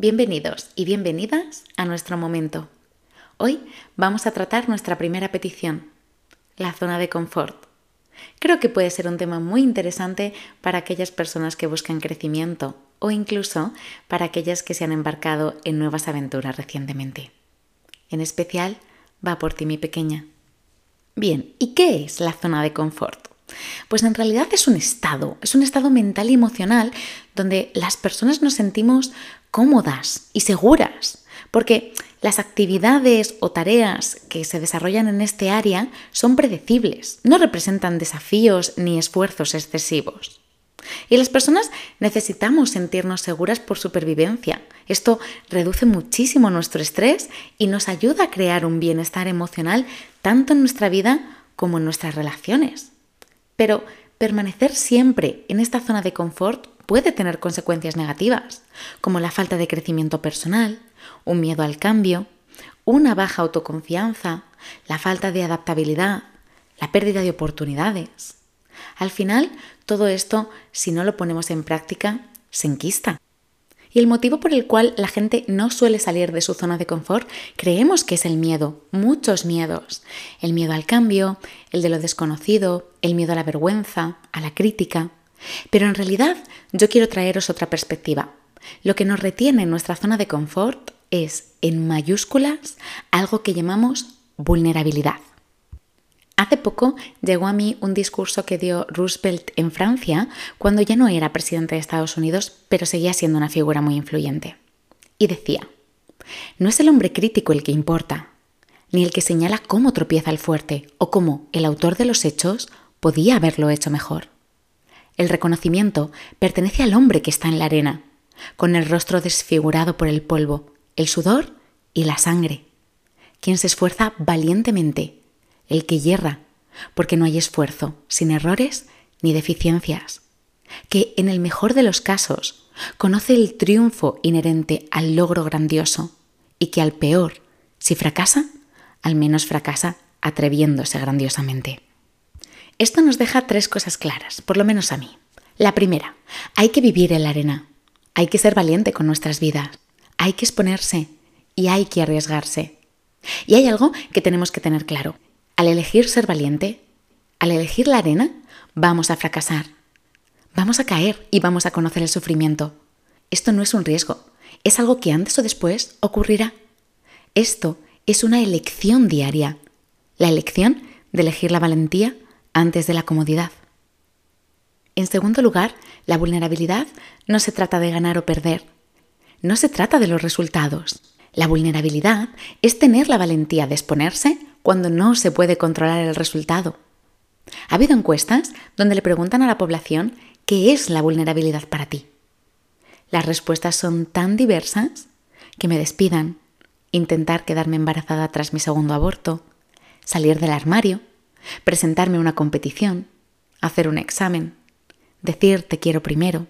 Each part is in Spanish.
Bienvenidos y bienvenidas a nuestro momento. Hoy vamos a tratar nuestra primera petición, la zona de confort. Creo que puede ser un tema muy interesante para aquellas personas que buscan crecimiento o incluso para aquellas que se han embarcado en nuevas aventuras recientemente. En especial, va por ti mi pequeña. Bien, ¿y qué es la zona de confort? Pues en realidad es un estado, es un estado mental y emocional donde las personas nos sentimos cómodas y seguras, porque las actividades o tareas que se desarrollan en este área son predecibles, no representan desafíos ni esfuerzos excesivos. Y las personas necesitamos sentirnos seguras por supervivencia. Esto reduce muchísimo nuestro estrés y nos ayuda a crear un bienestar emocional tanto en nuestra vida como en nuestras relaciones. Pero permanecer siempre en esta zona de confort puede tener consecuencias negativas, como la falta de crecimiento personal, un miedo al cambio, una baja autoconfianza, la falta de adaptabilidad, la pérdida de oportunidades. Al final, todo esto, si no lo ponemos en práctica, se enquista. Y el motivo por el cual la gente no suele salir de su zona de confort creemos que es el miedo, muchos miedos. El miedo al cambio, el de lo desconocido, el miedo a la vergüenza, a la crítica. Pero en realidad yo quiero traeros otra perspectiva. Lo que nos retiene en nuestra zona de confort es, en mayúsculas, algo que llamamos vulnerabilidad. Hace poco llegó a mí un discurso que dio Roosevelt en Francia cuando ya no era presidente de Estados Unidos, pero seguía siendo una figura muy influyente. Y decía, no es el hombre crítico el que importa, ni el que señala cómo tropieza el fuerte o cómo el autor de los hechos podía haberlo hecho mejor. El reconocimiento pertenece al hombre que está en la arena, con el rostro desfigurado por el polvo, el sudor y la sangre, quien se esfuerza valientemente el que yerra, porque no hay esfuerzo, sin errores ni deficiencias, que en el mejor de los casos conoce el triunfo inherente al logro grandioso y que al peor, si fracasa, al menos fracasa atreviéndose grandiosamente. Esto nos deja tres cosas claras, por lo menos a mí. La primera, hay que vivir en la arena, hay que ser valiente con nuestras vidas, hay que exponerse y hay que arriesgarse. Y hay algo que tenemos que tener claro, al elegir ser valiente, al elegir la arena, vamos a fracasar. Vamos a caer y vamos a conocer el sufrimiento. Esto no es un riesgo, es algo que antes o después ocurrirá. Esto es una elección diaria, la elección de elegir la valentía antes de la comodidad. En segundo lugar, la vulnerabilidad no se trata de ganar o perder, no se trata de los resultados. La vulnerabilidad es tener la valentía de exponerse cuando no se puede controlar el resultado. Ha habido encuestas donde le preguntan a la población qué es la vulnerabilidad para ti. Las respuestas son tan diversas que me despidan, intentar quedarme embarazada tras mi segundo aborto, salir del armario, presentarme a una competición, hacer un examen, decir te quiero primero.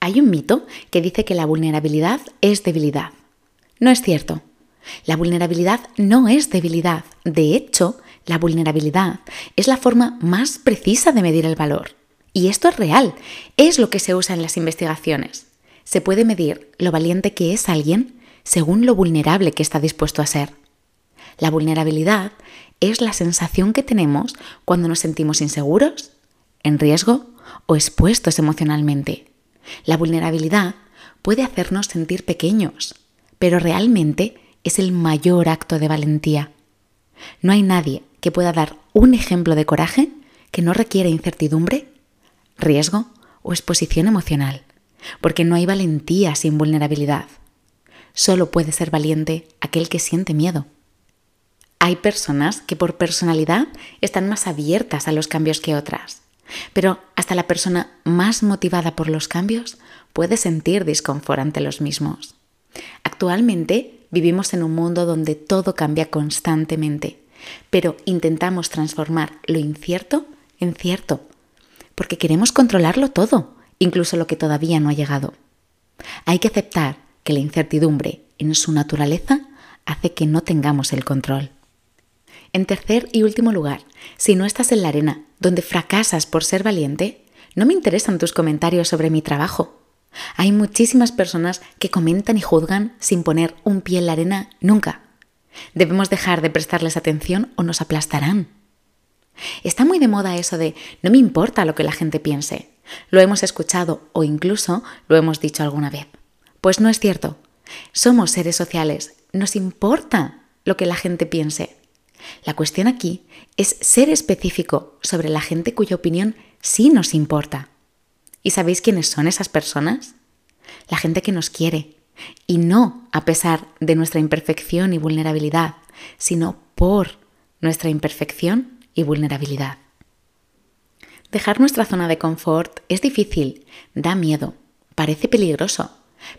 Hay un mito que dice que la vulnerabilidad es debilidad. No es cierto. La vulnerabilidad no es debilidad. De hecho, la vulnerabilidad es la forma más precisa de medir el valor. Y esto es real, es lo que se usa en las investigaciones. Se puede medir lo valiente que es alguien según lo vulnerable que está dispuesto a ser. La vulnerabilidad es la sensación que tenemos cuando nos sentimos inseguros, en riesgo o expuestos emocionalmente. La vulnerabilidad puede hacernos sentir pequeños, pero realmente es el mayor acto de valentía. No hay nadie que pueda dar un ejemplo de coraje que no requiere incertidumbre, riesgo o exposición emocional, porque no hay valentía sin vulnerabilidad. Solo puede ser valiente aquel que siente miedo. Hay personas que por personalidad están más abiertas a los cambios que otras, pero hasta la persona más motivada por los cambios puede sentir disconfort ante los mismos. Actualmente Vivimos en un mundo donde todo cambia constantemente, pero intentamos transformar lo incierto en cierto, porque queremos controlarlo todo, incluso lo que todavía no ha llegado. Hay que aceptar que la incertidumbre en su naturaleza hace que no tengamos el control. En tercer y último lugar, si no estás en la arena donde fracasas por ser valiente, no me interesan tus comentarios sobre mi trabajo. Hay muchísimas personas que comentan y juzgan sin poner un pie en la arena nunca. Debemos dejar de prestarles atención o nos aplastarán. Está muy de moda eso de no me importa lo que la gente piense. Lo hemos escuchado o incluso lo hemos dicho alguna vez. Pues no es cierto. Somos seres sociales. Nos importa lo que la gente piense. La cuestión aquí es ser específico sobre la gente cuya opinión sí nos importa. ¿Y sabéis quiénes son esas personas? La gente que nos quiere. Y no a pesar de nuestra imperfección y vulnerabilidad, sino por nuestra imperfección y vulnerabilidad. Dejar nuestra zona de confort es difícil, da miedo, parece peligroso,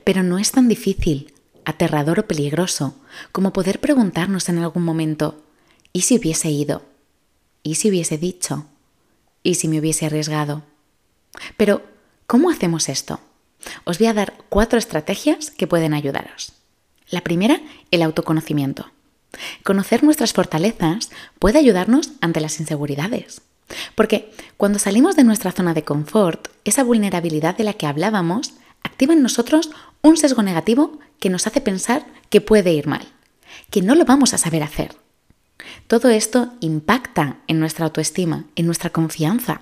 pero no es tan difícil, aterrador o peligroso como poder preguntarnos en algún momento, ¿y si hubiese ido? ¿Y si hubiese dicho? ¿Y si me hubiese arriesgado? Pero, ¿cómo hacemos esto? Os voy a dar cuatro estrategias que pueden ayudaros. La primera, el autoconocimiento. Conocer nuestras fortalezas puede ayudarnos ante las inseguridades. Porque cuando salimos de nuestra zona de confort, esa vulnerabilidad de la que hablábamos activa en nosotros un sesgo negativo que nos hace pensar que puede ir mal, que no lo vamos a saber hacer. Todo esto impacta en nuestra autoestima, en nuestra confianza,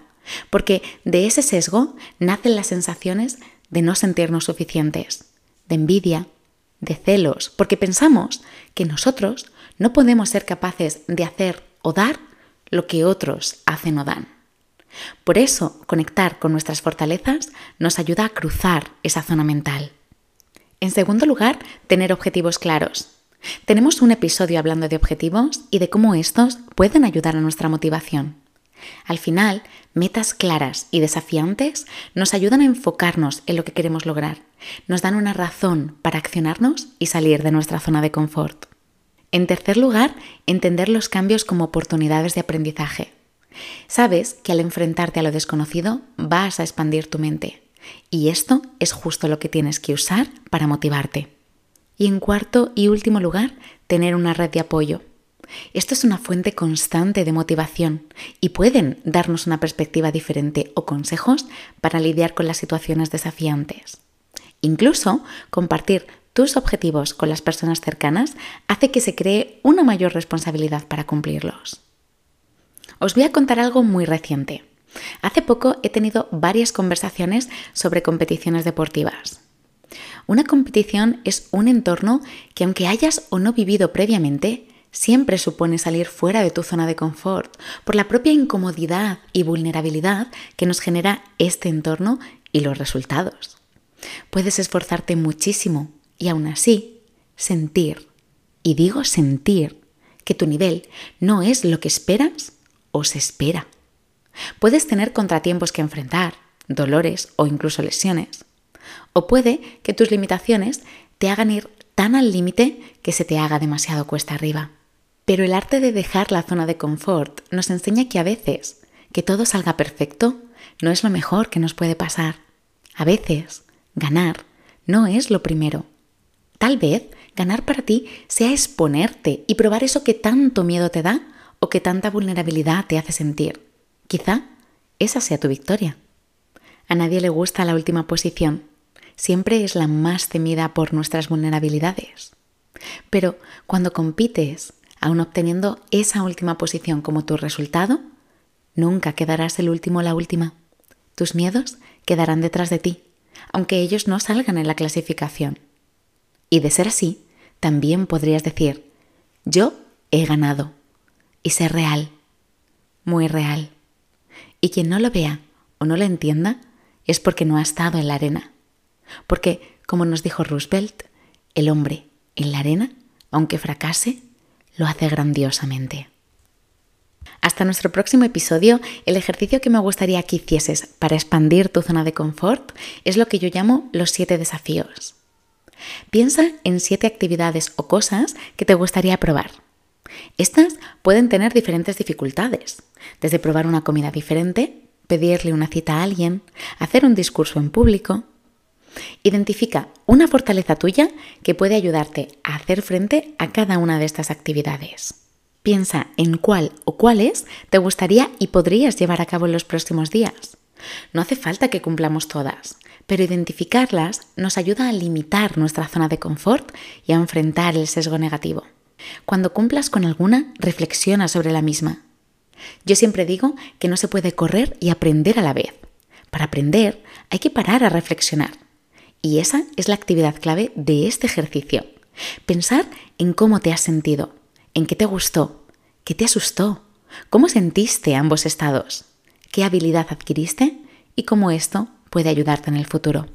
porque de ese sesgo nacen las sensaciones de no sentirnos suficientes, de envidia, de celos, porque pensamos que nosotros no podemos ser capaces de hacer o dar lo que otros hacen o dan. Por eso, conectar con nuestras fortalezas nos ayuda a cruzar esa zona mental. En segundo lugar, tener objetivos claros. Tenemos un episodio hablando de objetivos y de cómo estos pueden ayudar a nuestra motivación. Al final, metas claras y desafiantes nos ayudan a enfocarnos en lo que queremos lograr, nos dan una razón para accionarnos y salir de nuestra zona de confort. En tercer lugar, entender los cambios como oportunidades de aprendizaje. Sabes que al enfrentarte a lo desconocido vas a expandir tu mente y esto es justo lo que tienes que usar para motivarte. Y en cuarto y último lugar, tener una red de apoyo. Esto es una fuente constante de motivación y pueden darnos una perspectiva diferente o consejos para lidiar con las situaciones desafiantes. Incluso compartir tus objetivos con las personas cercanas hace que se cree una mayor responsabilidad para cumplirlos. Os voy a contar algo muy reciente. Hace poco he tenido varias conversaciones sobre competiciones deportivas. Una competición es un entorno que aunque hayas o no vivido previamente, siempre supone salir fuera de tu zona de confort por la propia incomodidad y vulnerabilidad que nos genera este entorno y los resultados. Puedes esforzarte muchísimo y aún así sentir, y digo sentir, que tu nivel no es lo que esperas o se espera. Puedes tener contratiempos que enfrentar, dolores o incluso lesiones. O puede que tus limitaciones te hagan ir tan al límite que se te haga demasiado cuesta arriba. Pero el arte de dejar la zona de confort nos enseña que a veces que todo salga perfecto no es lo mejor que nos puede pasar. A veces ganar no es lo primero. Tal vez ganar para ti sea exponerte y probar eso que tanto miedo te da o que tanta vulnerabilidad te hace sentir. Quizá esa sea tu victoria. A nadie le gusta la última posición. Siempre es la más temida por nuestras vulnerabilidades. Pero cuando compites, aun obteniendo esa última posición como tu resultado, nunca quedarás el último o la última. Tus miedos quedarán detrás de ti, aunque ellos no salgan en la clasificación. Y de ser así, también podrías decir, yo he ganado. Y ser real, muy real. Y quien no lo vea o no lo entienda es porque no ha estado en la arena. Porque, como nos dijo Roosevelt, el hombre en la arena, aunque fracase, lo hace grandiosamente. Hasta nuestro próximo episodio, el ejercicio que me gustaría que hicieses para expandir tu zona de confort es lo que yo llamo los siete desafíos. Piensa en siete actividades o cosas que te gustaría probar. Estas pueden tener diferentes dificultades, desde probar una comida diferente, pedirle una cita a alguien, hacer un discurso en público. Identifica una fortaleza tuya que puede ayudarte a hacer frente a cada una de estas actividades. Piensa en cuál o cuáles te gustaría y podrías llevar a cabo en los próximos días. No hace falta que cumplamos todas, pero identificarlas nos ayuda a limitar nuestra zona de confort y a enfrentar el sesgo negativo. Cuando cumplas con alguna, reflexiona sobre la misma. Yo siempre digo que no se puede correr y aprender a la vez. Para aprender hay que parar a reflexionar. Y esa es la actividad clave de este ejercicio. Pensar en cómo te has sentido, en qué te gustó, qué te asustó, cómo sentiste ambos estados, qué habilidad adquiriste y cómo esto puede ayudarte en el futuro.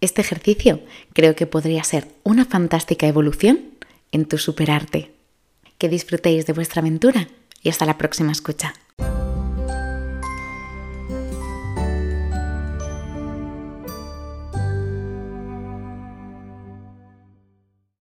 Este ejercicio creo que podría ser una fantástica evolución en tu superarte. Que disfrutéis de vuestra aventura y hasta la próxima escucha.